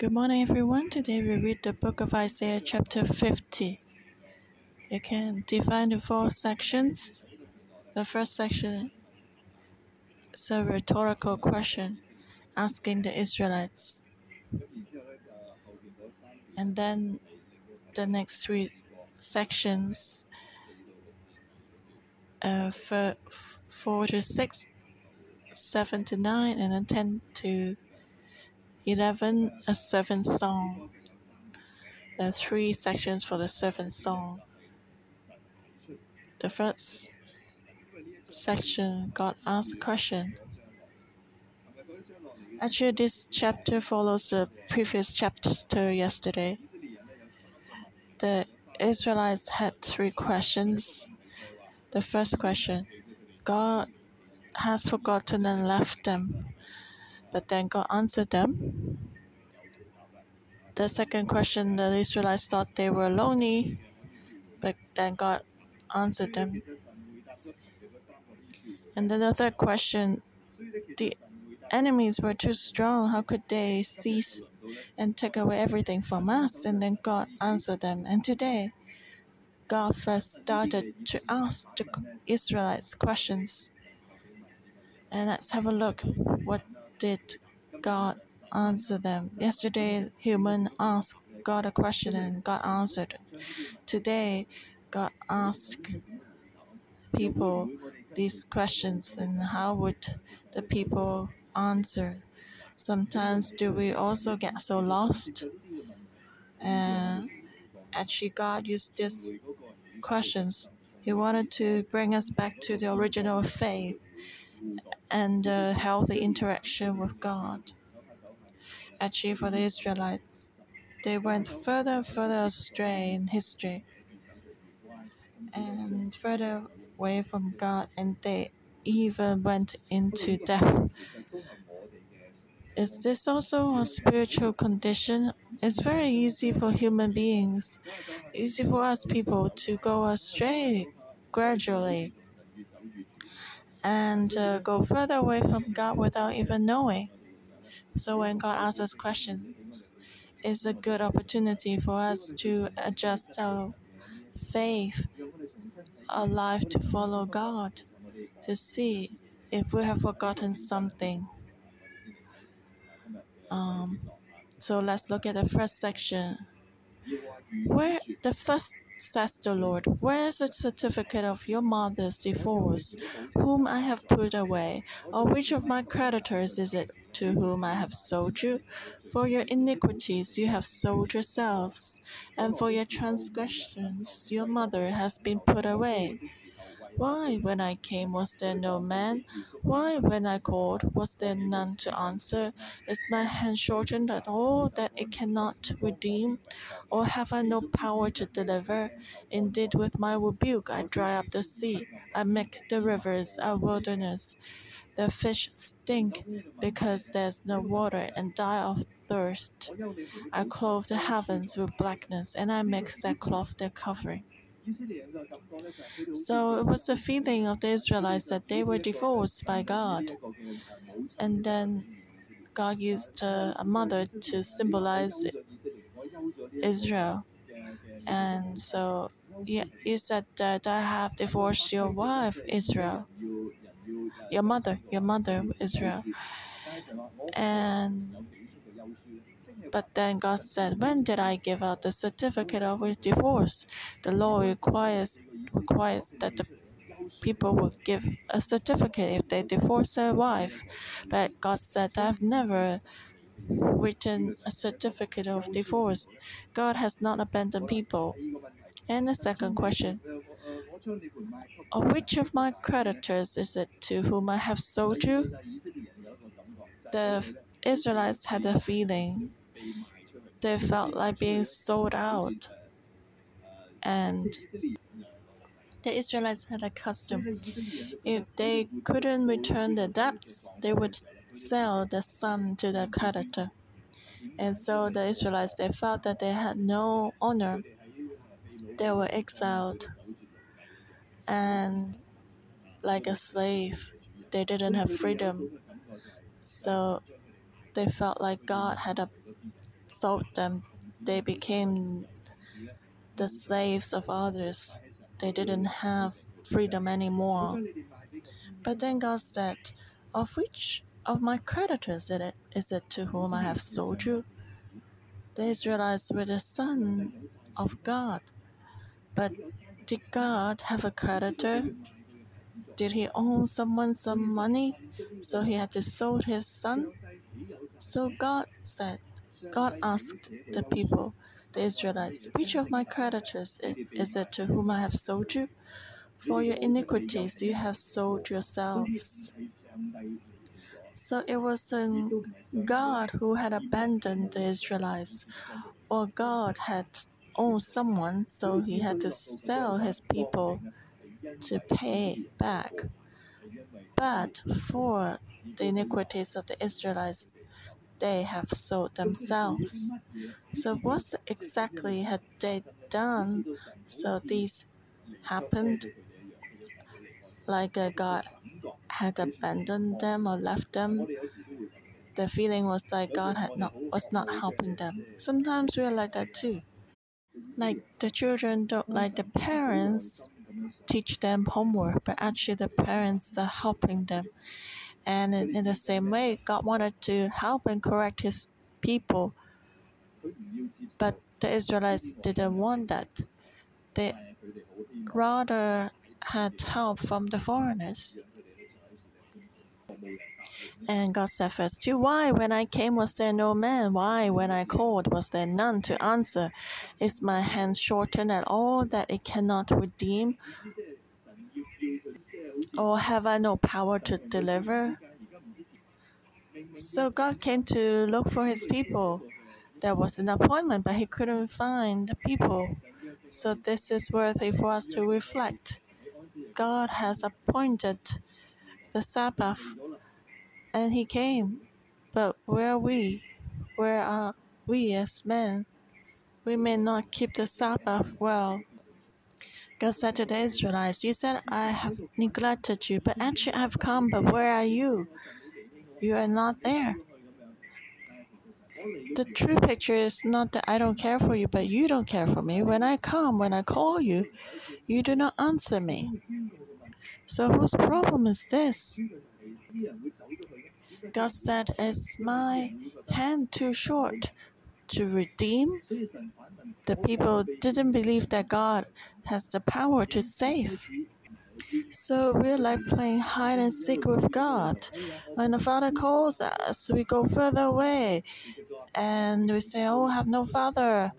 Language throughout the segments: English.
Good morning, everyone. Today we read the book of Isaiah, chapter 50. You can divide the four sections. The first section is a rhetorical question asking the Israelites. And then the next three sections, uh, 4 to 6, 7 to 9, and then 10 to 11 a servant song. There are three sections for the servant song. The first section, God asks a question. Actually, this chapter follows the previous chapter yesterday. The Israelites had three questions. The first question God has forgotten and left them. But then God answered them. The second question, the Israelites thought they were lonely, but then God answered them. And then the third question, the enemies were too strong. How could they seize and take away everything from us? And then God answered them. And today, God first started to ask the Israelites questions. And let's have a look. What did God answer them? Yesterday, human asked God a question and God answered. Today, God asked people these questions and how would the people answer? Sometimes do we also get so lost? Uh, actually, God used these questions. He wanted to bring us back to the original faith and uh, a healthy interaction with God. Actually, for the Israelites, they went further and further astray in history and further away from God, and they even went into death. Is this also a spiritual condition? It's very easy for human beings, easy for us people to go astray gradually and uh, go further away from God without even knowing. So when God asks us questions, it's a good opportunity for us to adjust our faith, our life to follow God, to see if we have forgotten something. Um, so let's look at the first section. Where the first says the Lord, Where is the certificate of your mother's divorce, whom I have put away? Or which of my creditors is it to whom I have sold you? For your iniquities you have sold yourselves, and for your transgressions your mother has been put away. Why, when I came, was there no man? Why, when I called, was there none to answer? Is my hand shortened at all that it cannot redeem? Or have I no power to deliver? Indeed, with my rebuke I dry up the sea, I make the rivers a wilderness. The fish stink because there's no water and die of thirst. I clothe the heavens with blackness, and I make sackcloth their covering. So it was the feeling of the Israelites that they were divorced by God. And then God used uh, a mother to symbolize Israel. And so he said that I have divorced your wife, Israel. Your mother, your mother, Israel. And but then God said, When did I give out the certificate of divorce? The law requires requires that the people will give a certificate if they divorce their wife. But God said, I've never written a certificate of divorce. God has not abandoned people. And the second question of which of my creditors is it to whom I have sold you? The Israelites had a feeling they felt like being sold out. And the Israelites had a custom. If they couldn't return the debts, they would sell the son to the creditor. And so the Israelites they felt that they had no honor. They were exiled and like a slave. They didn't have freedom. So they felt like God had sold them, they became the slaves of others. They didn't have freedom anymore. But then God said, Of which of my creditors is it, is it to whom I have sold you? The Israelites were the son of God. But did God have a creditor? Did he owe someone some money? So he had to sold his son? So God said, God asked the people, the Israelites, which of my creditors is it to whom I have sold you? For your iniquities you have sold yourselves. So it was God who had abandoned the Israelites, or God had owned someone, so he had to sell his people to pay back. But for the iniquities of the Israelites, they have sold themselves. So, what exactly had they done so these happened? Like God had abandoned them or left them. The feeling was like God had not was not helping them. Sometimes we're like that too. Like the children don't like the parents teach them homework, but actually the parents are helping them. And in, the same way, God wanted to help and correct his people. But the Israelites didn't want that. They rather had help from the foreigners. And God said, Verse 2 Why, when I came, was there no man? Why, when I called, was there none to answer? Is my hand shortened at all that it cannot redeem? Or have I no power to deliver? So God came to look for his people. There was an appointment, but he couldn't find the people. So this is worthy for us to reflect. God has appointed the Sabbath, and he came. But where are we? Where are we as men? We may not keep the Sabbath well. God said is the Israelites, You said, I have neglected you, but actually I have come, but where are you? You are not there. The true picture is not that I don't care for you, but you don't care for me. When I come, when I call you, you do not answer me. So whose problem is this? God said, Is my hand too short to redeem? The people didn't believe that God has the power to save. So we're like playing hide and seek with God. When the Father calls us, we go further away and we say, Oh, I have no Father.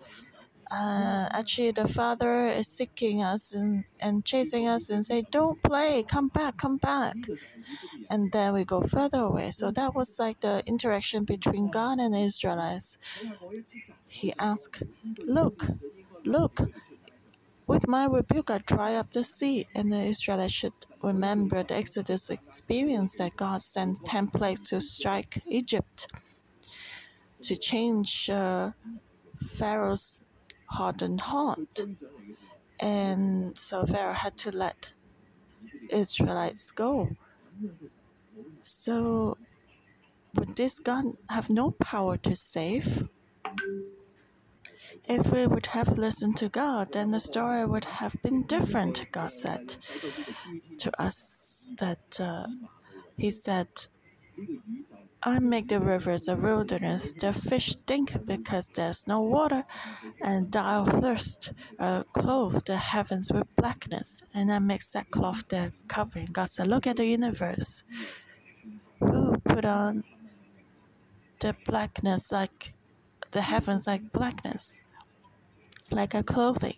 Uh, actually, the Father is seeking us and, and chasing us and say, Don't play, come back, come back. And then we go further away. So that was like the interaction between God and the Israelites. He asked, Look, look, with my rebuke, I dry up the sea, and the Israelites should remember the Exodus experience that God sent ten plagues to strike Egypt to change uh, Pharaoh's hardened heart. And so Pharaoh had to let Israelites go. So, would this God have no power to save? If we would have listened to God, then the story would have been different, God said to us that uh, He said, I make the rivers a wilderness, the fish stink because there's no water, and die of thirst. I clothe the heavens with blackness, and I make sackcloth their covering. God said, Look at the universe. Who put on the blackness like the heavens like blackness? like a clothing.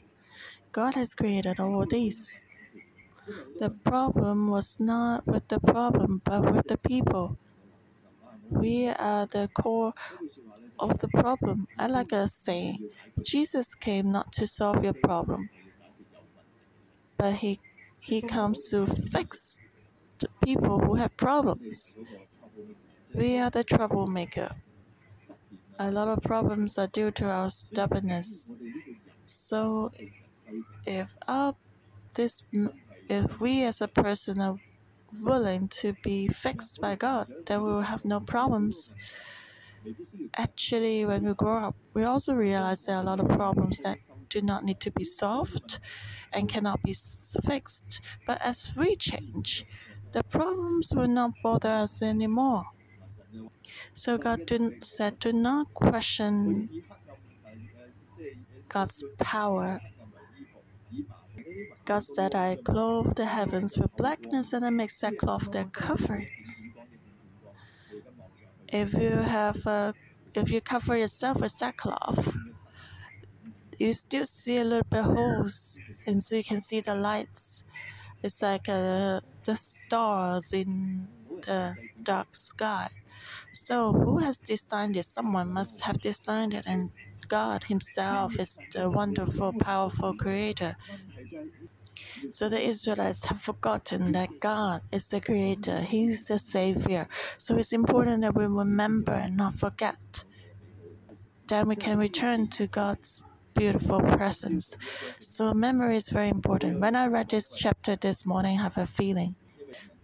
God has created all these. The problem was not with the problem, but with the people. We are the core of the problem. I like a saying Jesus came not to solve your problem, but he, he comes to fix the people who have problems. We are the troublemaker. A lot of problems are due to our stubbornness. So, if our this if we as a person are willing to be fixed by God, then we will have no problems. actually, when we grow up, we also realize there are a lot of problems that do not need to be solved and cannot be fixed. But as we change, the problems will not bother us anymore. So God said, do not question God's power. God said, I clothe the heavens with blackness and I make sackcloth their covering. If you have a, if you cover yourself with sackcloth, you still see a little bit holes, and so you can see the lights. It's like uh, the stars in the dark sky. So, who has designed it? Someone must have designed it, and God Himself is the wonderful, powerful Creator. So the Israelites have forgotten that God is the Creator, He's the Savior. So it's important that we remember and not forget. Then we can return to God's beautiful presence. So memory is very important. When I read this chapter this morning, I have a feeling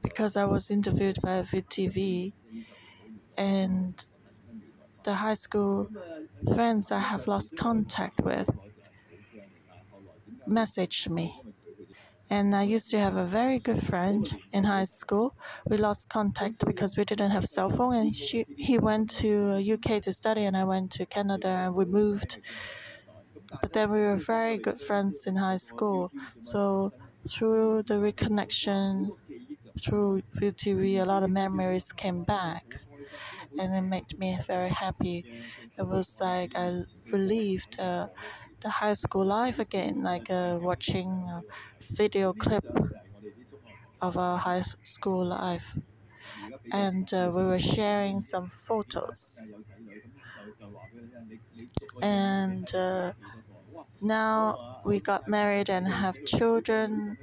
because I was interviewed by VTV and the high school friends I have lost contact with messaged me. And I used to have a very good friend in high school. We lost contact because we didn't have cell phone, and she, he went to UK to study, and I went to Canada, and we moved. But then we were very good friends in high school. So through the reconnection, through VTV, a lot of memories came back and it made me very happy. It was like I relieved uh, the high school life again, like uh, watching a video clip of our high school life. And uh, we were sharing some photos. And uh, now we got married and have children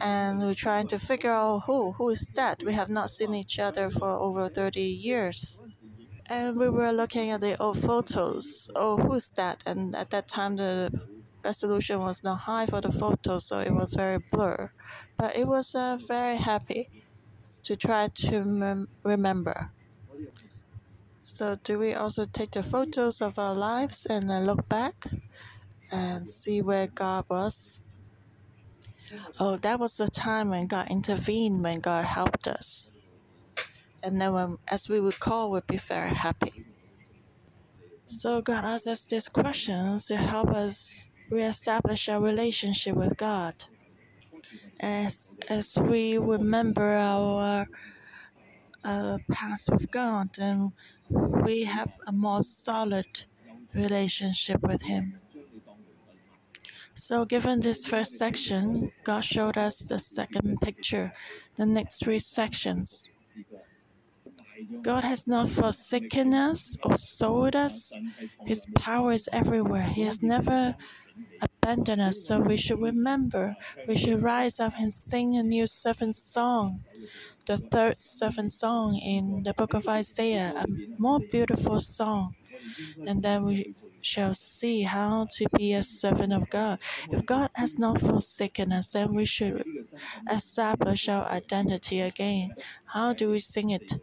and we're trying to figure out who who is that. We have not seen each other for over 30 years. And we were looking at the old photos. Oh, who's that? And at that time, the resolution was not high for the photos, so it was very blur. But it was uh, very happy to try to mem- remember. So, do we also take the photos of our lives and uh, look back and see where God was? Oh, that was the time when God intervened, when God helped us. And then, when, as we would call, we'd be very happy. So, God asks us these questions to help us reestablish our relationship with God. As, as we remember our uh, past with God, and we have a more solid relationship with Him. So, given this first section, God showed us the second picture, the next three sections. God has not forsaken us or sold us. His power is everywhere. He has never abandoned us. So we should remember, we should rise up and sing a new servant song, the third servant song in the book of Isaiah, a more beautiful song. And then we shall see how to be a servant of God. If God has not forsaken us, then we should establish our identity again. How do we sing it?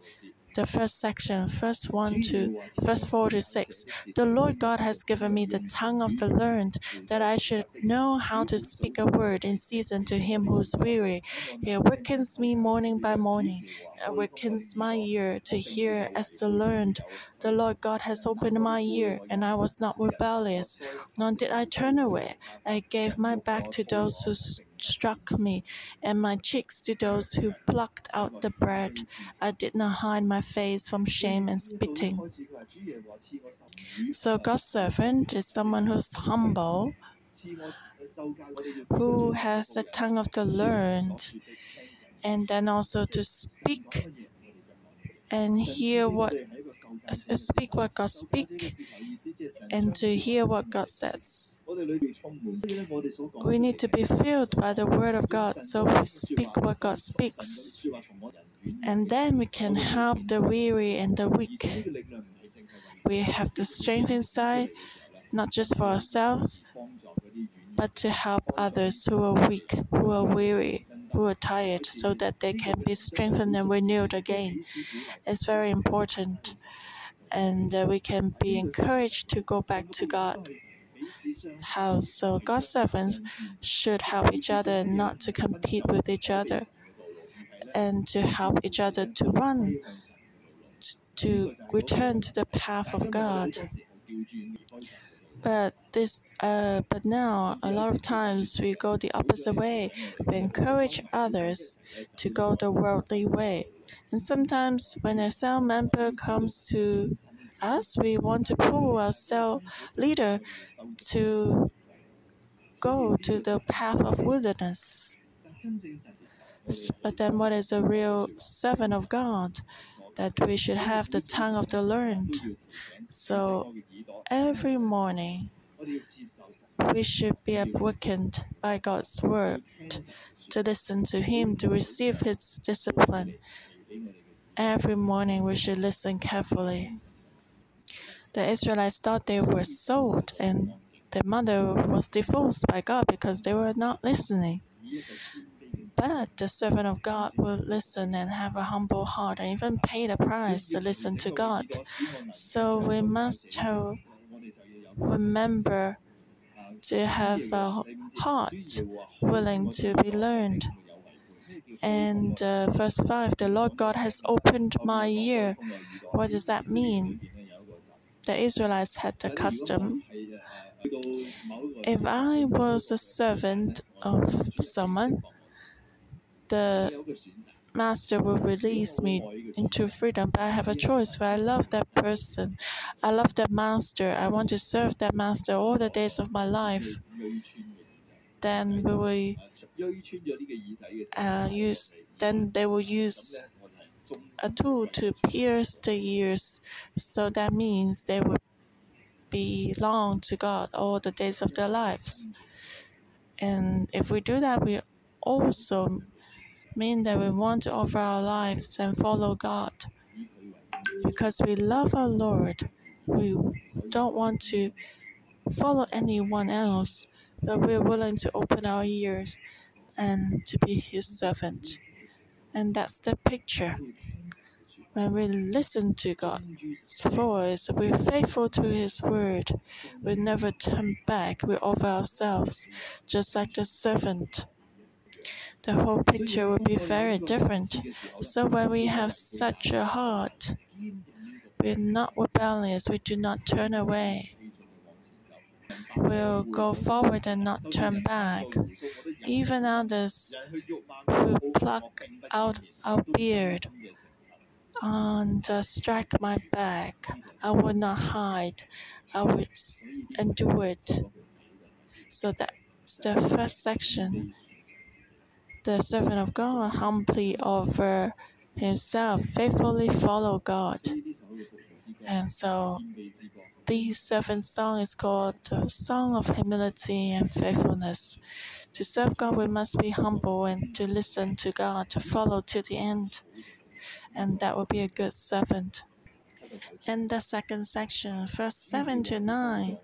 The first section, first 1 to verse 4 to 6. The Lord God has given me the tongue of the learned, that I should know how to speak a word in season to him who is weary. He awakens me morning by morning, awakens my ear to hear as the learned. The Lord God has opened my ear, and I was not rebellious, nor did I turn away. I gave my back to those who struck me, and my cheeks to those who plucked out the bread. I did not hide my face from shame and spitting. So, God's servant is someone who's humble, who has the tongue of the learned, and then also to speak and hear what speak what God speak and to hear what God says. We need to be filled by the word of God so we speak what God speaks. And then we can help the weary and the weak. We have the strength inside, not just for ourselves, but to help others who are weak, who are weary, who are tired so that they can be strengthened and renewed again. It's very important. and uh, we can be encouraged to go back to God house. So God's servants should help each other not to compete with each other and to help each other to run to return to the path of God. But this, uh, but now a lot of times we go the opposite way. We encourage others to go the worldly way, and sometimes when a cell member comes to us, we want to pull our cell leader to go to the path of wilderness. But then, what is a real servant of God? That we should have the tongue of the learned. So every morning, we should be awakened by God's word to listen to Him, to receive His discipline. Every morning, we should listen carefully. The Israelites thought they were sold, and their mother was divorced by God because they were not listening. But the servant of God will listen and have a humble heart and even pay the price to listen to God. So we must remember to have a heart willing to be learned. And uh, verse 5 the Lord God has opened my ear. What does that mean? The Israelites had the custom. If I was a servant of someone, the master will release me into freedom, but I have a choice. If I love that person, I love that master, I want to serve that master all the days of my life, then we will uh, use. Then they will use a tool to pierce the ears. So that means they will belong to God all the days of their lives. And if we do that, we also mean that we want to offer our lives and follow God. Because we love our Lord, we don't want to follow anyone else, but we're willing to open our ears and to be His servant. And that's the picture. When we listen to God's voice, we're faithful to His word. We never turn back. We offer ourselves, just like the servant the whole picture would be very different. So when we have such a heart, we're not rebellious, we do not turn away. We'll go forward and not turn back. Even others who pluck out our beard and uh, strike my back. I will not hide. I will endure it. So that's the first section the servant of God humbly offer himself, faithfully follow God. And so this servant song is called the Song of Humility and Faithfulness. To serve God, we must be humble and to listen to God, to follow to the end. And that will be a good servant. In the second section, verse 7 to 9.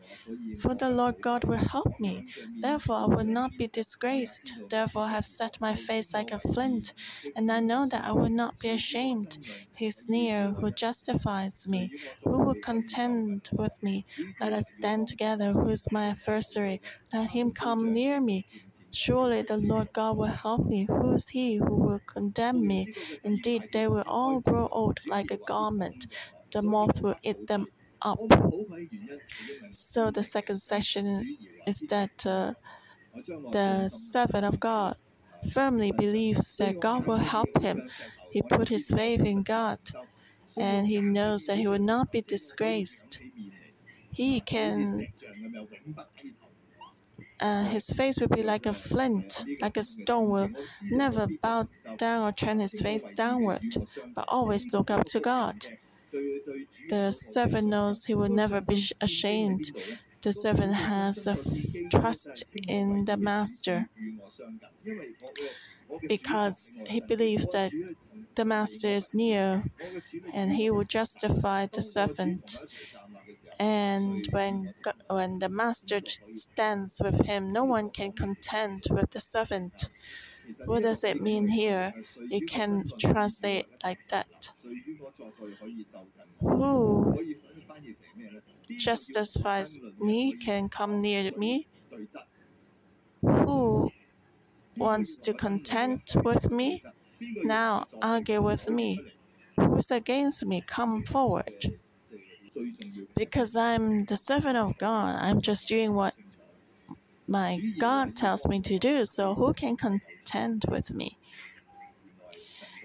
For the Lord God will help me, therefore I will not be disgraced. Therefore I have set my face like a flint, and I know that I will not be ashamed. He is near who justifies me. Who will contend with me? Let us stand together. Who is my adversary? Let him come near me. Surely the Lord God will help me. Who is he who will condemn me? Indeed, they will all grow old like a garment the moth will eat them up. So the second section is that uh, the servant of God firmly believes that God will help him. He put his faith in God and he knows that he will not be disgraced. He can, uh, his face will be like a flint, like a stone, will never bow down or turn his face downward, but always look up to God. The servant knows he will never be ashamed. The servant has a trust in the master because he believes that the master is near and he will justify the servant. And when, when the master stands with him, no one can contend with the servant. What does it mean here? You can translate like that. Who justifies me can come near me? Who wants to contend with me? Now argue with me. Who's against me? Come forward. Because I'm the servant of God, I'm just doing what my God tells me to do. So who can contend with me?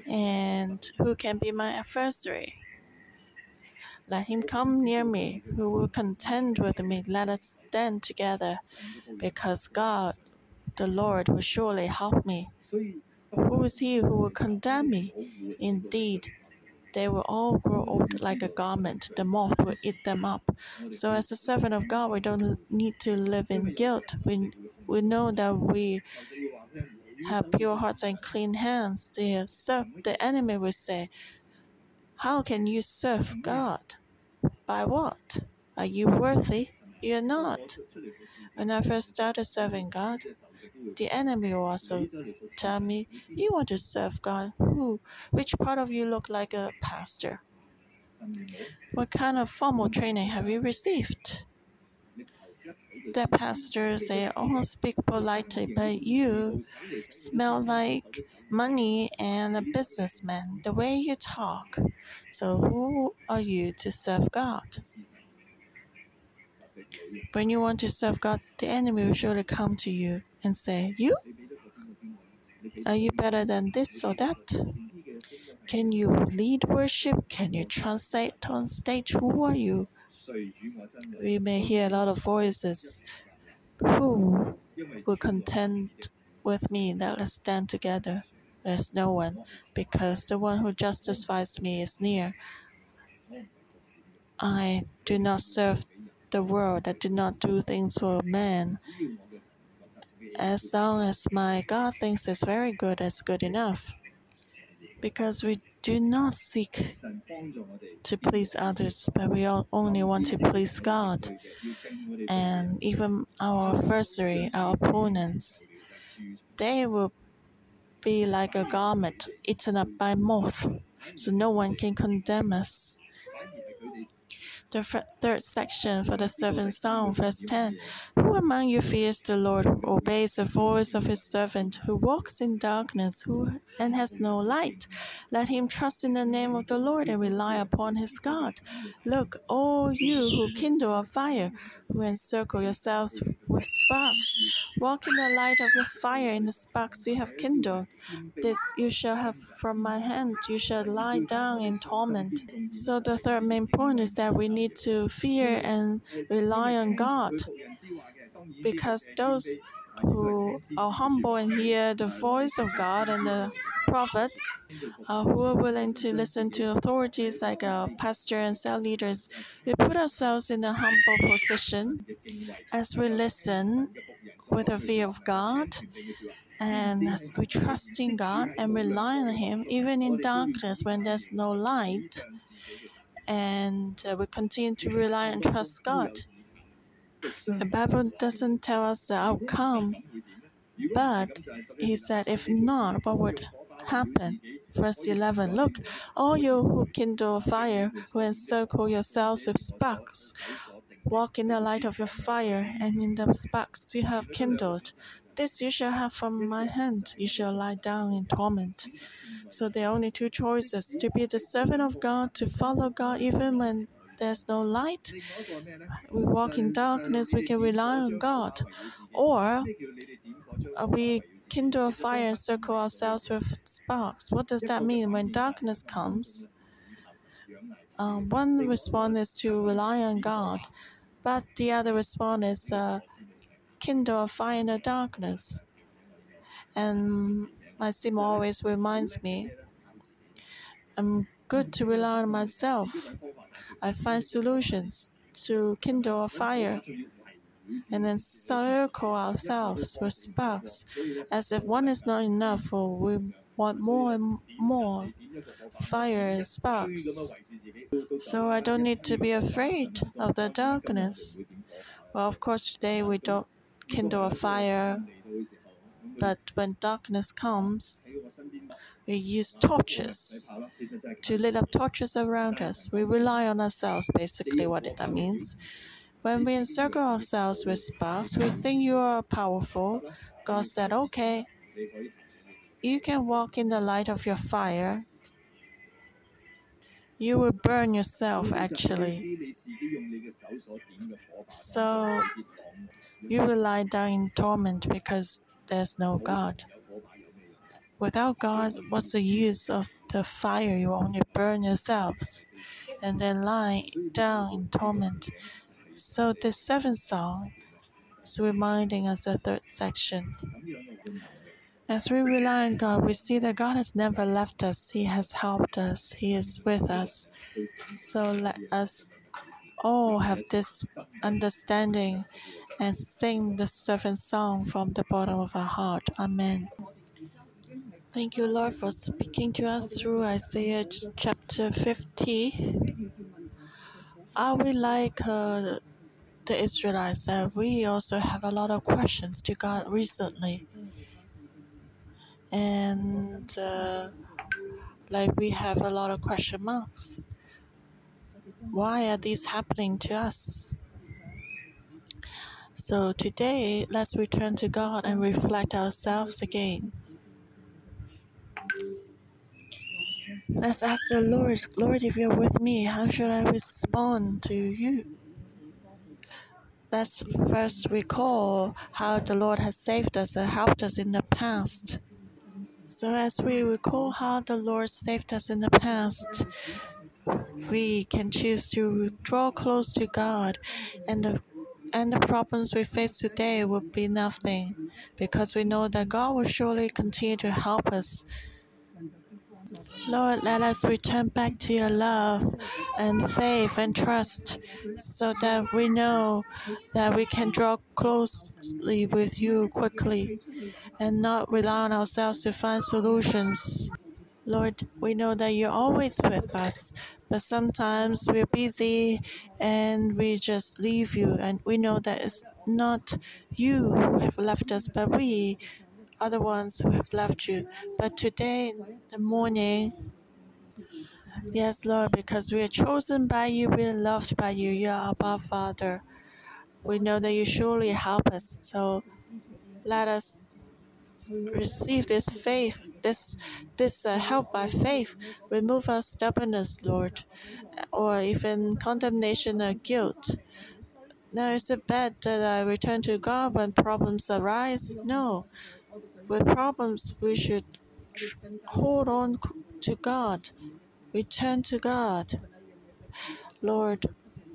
And who can be my adversary? Let him come near me, who will contend with me. Let us stand together, because God, the Lord, will surely help me. Who is he who will condemn me? Indeed, they will all grow old like a garment. The moth will eat them up. So, as a servant of God, we don't need to live in guilt. We, we know that we have pure hearts and clean hands. The, the enemy will say, How can you serve God? By what? Are you worthy? You're not. When I first started serving God, the enemy also tell me, You want to serve God? Who? Which part of you look like a pastor? What kind of formal training have you received? The pastors, they all oh, speak politely, but you smell like money and a businessman, the way you talk. So, who are you to serve God? When you want to serve God, the enemy will surely come to you and say, You? Are you better than this or that? Can you lead worship? Can you translate on stage? Who are you? We may hear a lot of voices. Who will contend with me? Let us stand together. There's no one, because the one who justifies me is near. I do not serve the world. I do not do things for man. As long as my God thinks it's very good, it's good enough. Because we do not seek to please others, but we only want to please God. And even our adversary, our opponents, they will be like a garment eaten up by moth, so no one can condemn us the third section for the seventh psalm, verse 10. Who among you fears the Lord, who obeys the voice of his servant, who walks in darkness who, and has no light? Let him trust in the name of the Lord and rely upon his God. Look, all you who kindle a fire, who encircle yourselves with sparks, walk in the light of your fire in the sparks you have kindled. This you shall have from my hand, you shall lie down in torment. So the third main point is that we need to fear and rely on God. Because those who are humble and hear the voice of God and the prophets, uh, who are willing to listen to authorities like a pastor and cell leaders, we put ourselves in a humble position as we listen with a fear of God and as we trust in God and rely on Him, even in darkness when there's no light, and uh, we continue to rely and trust God. The Bible doesn't tell us the outcome, but He said, if not, what would happen? Verse 11 Look, all you who kindle fire, who encircle yourselves with sparks, walk in the light of your fire, and in the sparks you have kindled. This you shall have from my hand, you shall lie down in torment. So there are only two choices to be the servant of God, to follow God even when there's no light. We walk in darkness, we can rely on God. Or we kindle a fire and circle ourselves with sparks. What does that mean? When darkness comes, um, one response is to rely on God, but the other response is uh, kindle a fire in the darkness. And my sim always reminds me I'm good to rely on myself. I find solutions to kindle a fire and then circle ourselves with sparks as if one is not enough or we want more and more fire and sparks. So I don't need to be afraid of the darkness. Well, of course, today we don't kindle a fire But when darkness comes, we use torches to lit up torches around us. We rely on ourselves, basically, what that means. When we encircle ourselves with sparks, we think you are powerful. God said, Okay, you can walk in the light of your fire. You will burn yourself, actually. So you will lie down in torment because there's no God. Without God, what's the use of the fire? You only burn yourselves and then lie down in torment. So the servant song is reminding us the third section. As we rely on God, we see that God has never left us. He has helped us. He is with us. So let us all have this understanding and sing the servant song from the bottom of our heart. Amen. Thank you, Lord, for speaking to us through Isaiah chapter 50. Are we like uh, the Israelites that we also have a lot of questions to God recently? And uh, like we have a lot of question marks. Why are these happening to us? So today, let's return to God and reflect ourselves again. Let's ask the Lord, Lord, if you're with me, how should I respond to you? Let's first recall how the Lord has saved us and helped us in the past. So, as we recall how the Lord saved us in the past, we can choose to draw close to God, and the and the problems we face today will be nothing because we know that God will surely continue to help us Lord, let us return back to your love and faith and trust so that we know that we can draw closely with you quickly and not rely on ourselves to find solutions. Lord, we know that you're always with us, but sometimes we're busy and we just leave you, and we know that it's not you who have left us, but we are the ones who have left you. But today, the morning, yes, Lord, because we are chosen by you, we are loved by you. You are our Father. We know that you surely help us. So let us receive this faith, this this uh, help by faith. Remove our stubbornness, Lord, or even condemnation or guilt. Now, is it bad that I return to God when problems arise? No with problems, we should hold on to God, return to God. Lord,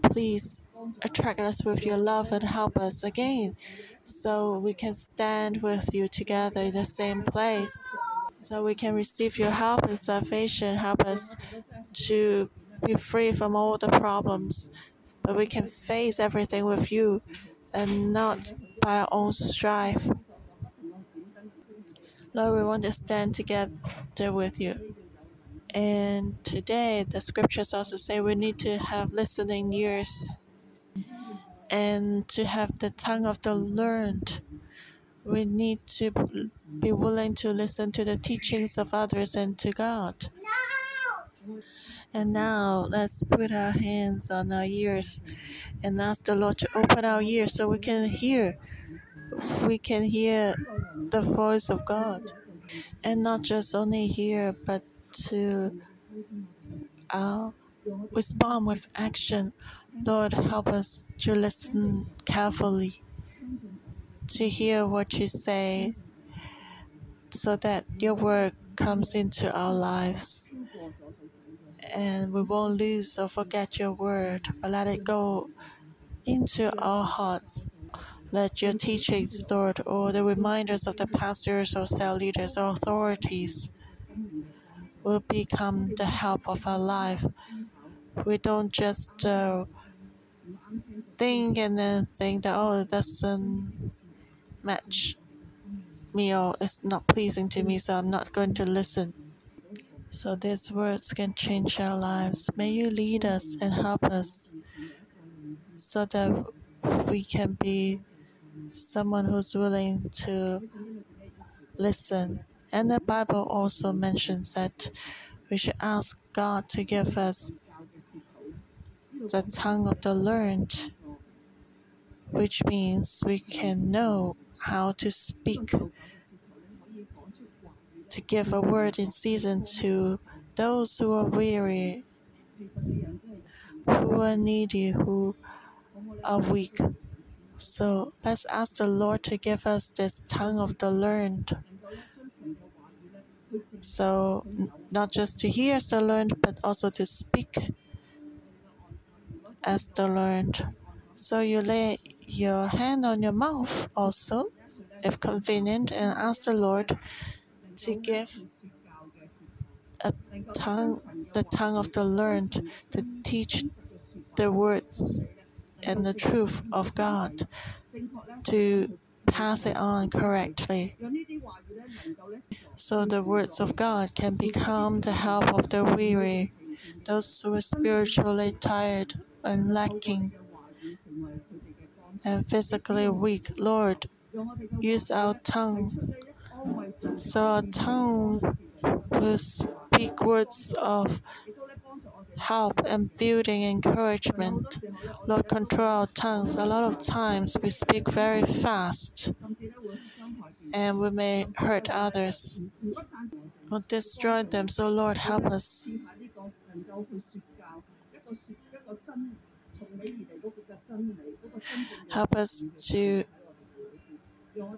please attract us with your love and help us again so we can stand with you together in the same place. So we can receive your help and salvation. Help us to be free from all the problems. But we can face everything with you and not by our own strife. Lord, we want to stand together with you. And today, the scriptures also say we need to have listening ears and to have the tongue of the learned. We need to be willing to listen to the teachings of others and to God. And now let's put our hands on our ears and ask the Lord to open our ears so we can hear. We can hear the voice of God. And not just only hear, but to uh, respond with action. Lord, help us to listen carefully, to hear what you say, so that your word comes into our lives. And we won't lose or forget your word, but let it go into our hearts let your teachings, Lord, or the reminders of the pastors or cell leaders or authorities will become the help of our life. We don't just uh, think and then think that, oh, it doesn't match me or it's not pleasing to me, so I'm not going to listen. So these words can change our lives. May you lead us and help us so that we can be someone who's willing to listen. And the Bible also mentions that we should ask God to give us the tongue of the learned, which means we can know how to speak, to give a word in season to those who are weary, who are needy, who are weak. So let's ask the Lord to give us this tongue of the learned. So, not just to hear the learned, but also to speak as the learned. So, you lay your hand on your mouth also, if convenient, and ask the Lord to give a tongue, the tongue of the learned, to teach the words and the truth of God, to pass it on correctly. So the words of God can become the help of the weary, those who are spiritually tired and lacking and physically weak. Lord, use our tongue so our tongue will speak words of help and building encouragement. Lord, control our tongues. A lot of times we speak very fast and we may hurt others or destroy them. So, Lord, help us. Help us to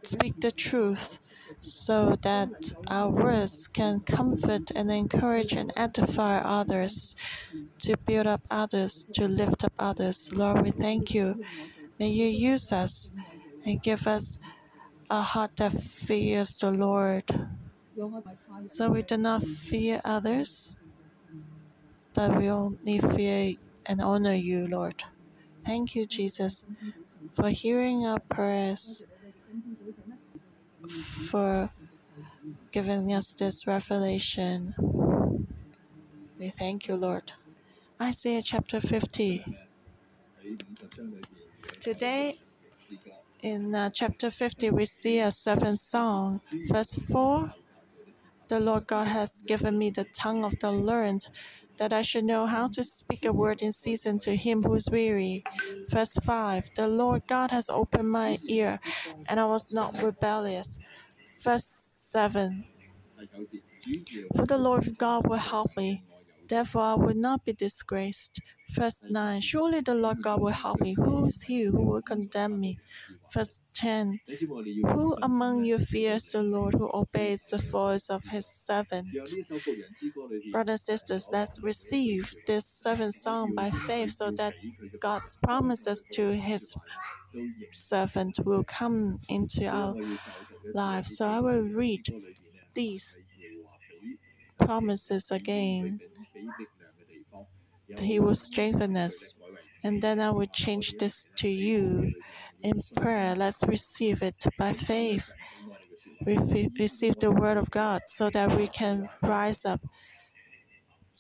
speak the truth so that our words can comfort and encourage and edify others, to build up others, to lift up others. Lord, we thank you. May you use us and give us a heart that fears the Lord. So we do not fear others, but we only fear and honor you, Lord. Thank you, Jesus, for hearing our prayers for giving us this revelation. We thank you, Lord. Isaiah chapter 50. Today, in uh, chapter 50, we see a servant song. Verse 4 The Lord God has given me the tongue of the learned, that I should know how to speak a word in season to him who is weary. Verse 5 The Lord God has opened my ear, and I was not rebellious. Verse 7 For the Lord God will help me, therefore I will not be disgraced. Verse 9 Surely the Lord God will help me. Who is he who will condemn me? Verse 10 Who among you fears the Lord, who obeys the voice of his servant? Brothers and sisters, let's receive this servant song by faith so that God's promises to his servant will come into our lives. So I will read these promises again. He will strengthen us. And then I will change this to you in prayer. Let's receive it by faith. Receive the word of God so that we can rise up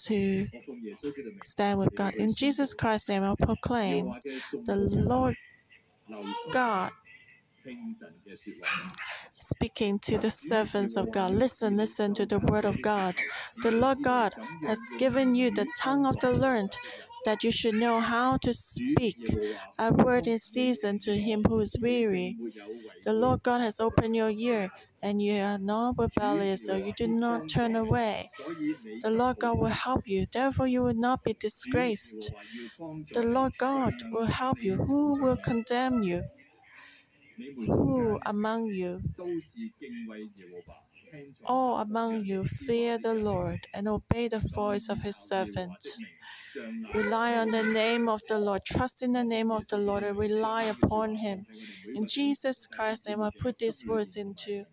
to stand with God. In Jesus Christ's name, I proclaim the Lord God speaking to the servants of God. Listen, listen to the word of God. The Lord God has given you the tongue of the learned that you should know how to speak a word in season to him who is weary. The Lord God has opened your ear, and you are not rebellious, so you do not turn away. The Lord God will help you, therefore, you will not be disgraced. The Lord God will help you. Who will condemn you? Who among you? All among you fear the Lord and obey the voice of his servant. Rely on the name of the Lord. Trust in the name of the Lord and rely upon him. In Jesus Christ's name, I put these words into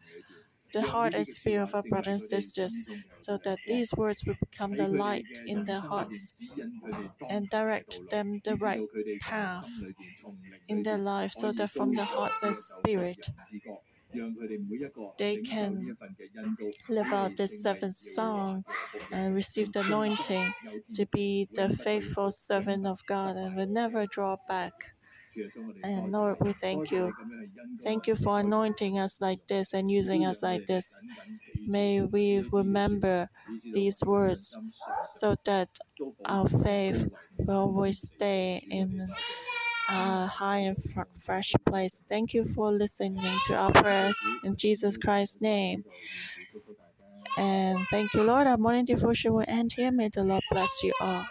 the heart and spirit of our brothers and sisters, so that these words will become the light in their hearts and direct them the right path in their life, so that from the hearts and spirit they can live out this servant song and receive the anointing to be the faithful servant of God and will never draw back. And Lord, we thank you. Thank you for anointing us like this and using us like this. May we remember these words so that our faith will always stay in a high and fresh place. Thank you for listening to our prayers in Jesus Christ's name. And thank you, Lord. Our morning devotion will end here. May the Lord bless you all.